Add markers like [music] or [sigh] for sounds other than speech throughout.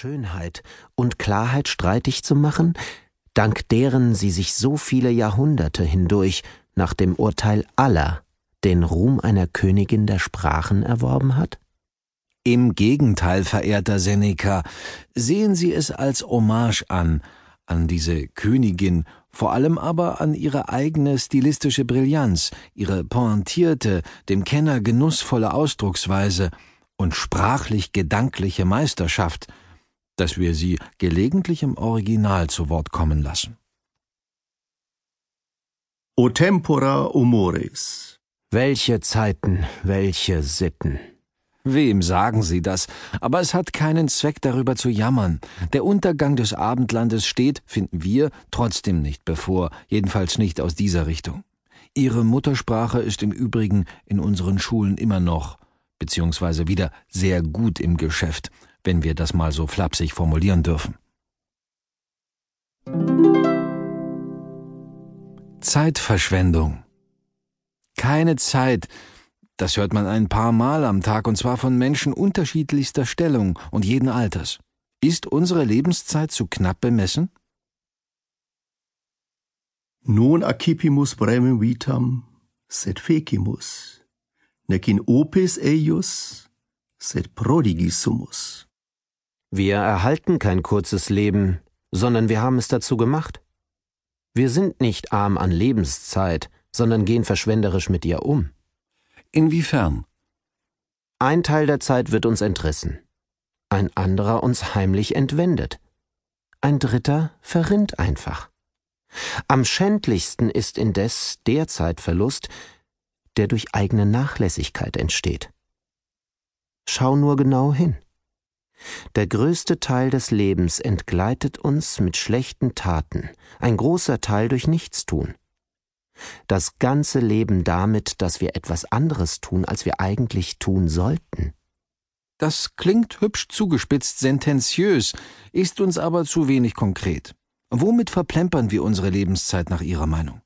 Schönheit und Klarheit streitig zu machen, dank deren sie sich so viele Jahrhunderte hindurch nach dem Urteil aller den Ruhm einer Königin der Sprachen erworben hat? Im Gegenteil, verehrter Seneca, sehen Sie es als Hommage an, an diese Königin, vor allem aber an ihre eigene stilistische Brillanz, ihre pointierte, dem Kenner genussvolle Ausdrucksweise und sprachlich gedankliche Meisterschaft, dass wir sie gelegentlich im Original zu Wort kommen lassen. O tempora humoris. Welche Zeiten, welche Sitten. Wem sagen Sie das? Aber es hat keinen Zweck, darüber zu jammern. Der Untergang des Abendlandes steht, finden wir, trotzdem nicht bevor, jedenfalls nicht aus dieser Richtung. Ihre Muttersprache ist im Übrigen in unseren Schulen immer noch, beziehungsweise wieder sehr gut im Geschäft, wenn wir das mal so flapsig formulieren dürfen. Zeitverschwendung. Keine Zeit, das hört man ein paar Mal am Tag und zwar von Menschen unterschiedlichster Stellung und jeden Alters. Ist unsere Lebenszeit zu knapp bemessen? Non accipimus bremem vitam, sed fecimus, nec in opes eius, sed prodigis sumus. Wir erhalten kein kurzes Leben, sondern wir haben es dazu gemacht. Wir sind nicht arm an Lebenszeit, sondern gehen verschwenderisch mit ihr um. Inwiefern? Ein Teil der Zeit wird uns entrissen, ein anderer uns heimlich entwendet, ein dritter verrinnt einfach. Am schändlichsten ist indes der Zeitverlust, der durch eigene Nachlässigkeit entsteht. Schau nur genau hin. Der größte Teil des Lebens entgleitet uns mit schlechten Taten, ein großer Teil durch Nichtstun. Das ganze Leben damit, dass wir etwas anderes tun, als wir eigentlich tun sollten. Das klingt hübsch zugespitzt sententiös, ist uns aber zu wenig konkret. Womit verplempern wir unsere Lebenszeit nach Ihrer Meinung?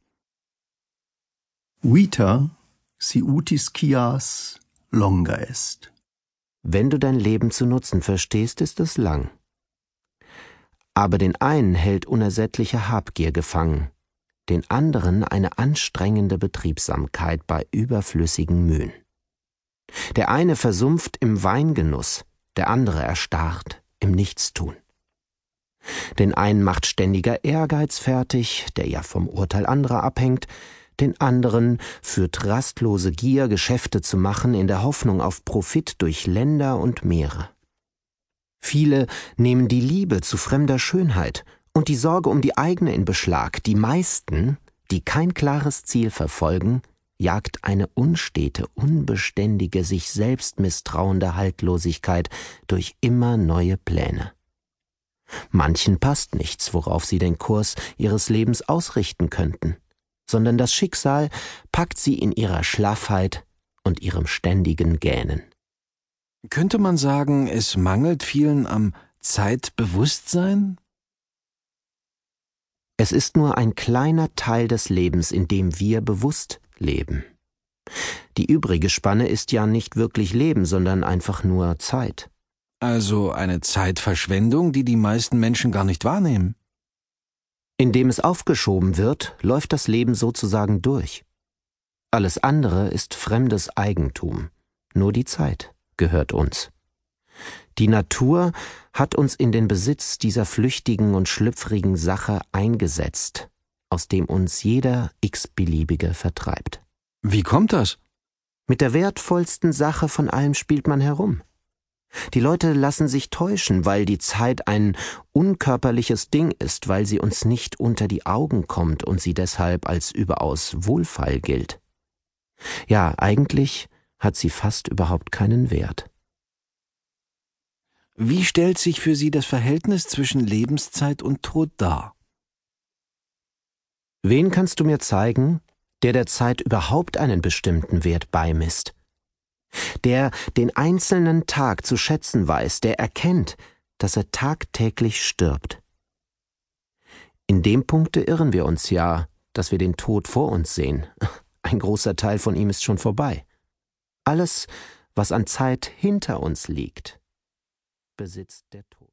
Vita, si utis cias, longa est. Wenn du dein Leben zu nutzen verstehst, ist es lang. Aber den einen hält unersättliche Habgier gefangen, den anderen eine anstrengende Betriebsamkeit bei überflüssigen Mühen. Der eine versumpft im Weingenuss, der andere erstarrt im Nichtstun. Den einen macht ständiger Ehrgeiz fertig, der ja vom Urteil anderer abhängt, den anderen führt rastlose Gier, Geschäfte zu machen, in der Hoffnung auf Profit durch Länder und Meere. Viele nehmen die Liebe zu fremder Schönheit und die Sorge um die eigene in Beschlag. Die meisten, die kein klares Ziel verfolgen, jagt eine unstete, unbeständige, sich selbst misstrauende Haltlosigkeit durch immer neue Pläne. Manchen passt nichts, worauf sie den Kurs ihres Lebens ausrichten könnten sondern das Schicksal packt sie in ihrer Schlaffheit und ihrem ständigen Gähnen. Könnte man sagen, es mangelt vielen am Zeitbewusstsein? Es ist nur ein kleiner Teil des Lebens, in dem wir bewusst leben. Die übrige Spanne ist ja nicht wirklich Leben, sondern einfach nur Zeit. Also eine Zeitverschwendung, die die meisten Menschen gar nicht wahrnehmen. Indem es aufgeschoben wird, läuft das Leben sozusagen durch. Alles andere ist fremdes Eigentum, nur die Zeit gehört uns. Die Natur hat uns in den Besitz dieser flüchtigen und schlüpfrigen Sache eingesetzt, aus dem uns jeder x-beliebige vertreibt. Wie kommt das? Mit der wertvollsten Sache von allem spielt man herum. Die Leute lassen sich täuschen, weil die Zeit ein unkörperliches Ding ist, weil sie uns nicht unter die Augen kommt und sie deshalb als überaus wohlfeil gilt. Ja, eigentlich hat sie fast überhaupt keinen Wert. Wie stellt sich für Sie das Verhältnis zwischen Lebenszeit und Tod dar? Wen kannst du mir zeigen, der der Zeit überhaupt einen bestimmten Wert beimisst? Der den einzelnen Tag zu schätzen weiß, der erkennt, dass er tagtäglich stirbt. In dem Punkte irren wir uns ja, dass wir den Tod vor uns sehen. [laughs] Ein großer Teil von ihm ist schon vorbei. Alles, was an Zeit hinter uns liegt, besitzt der Tod.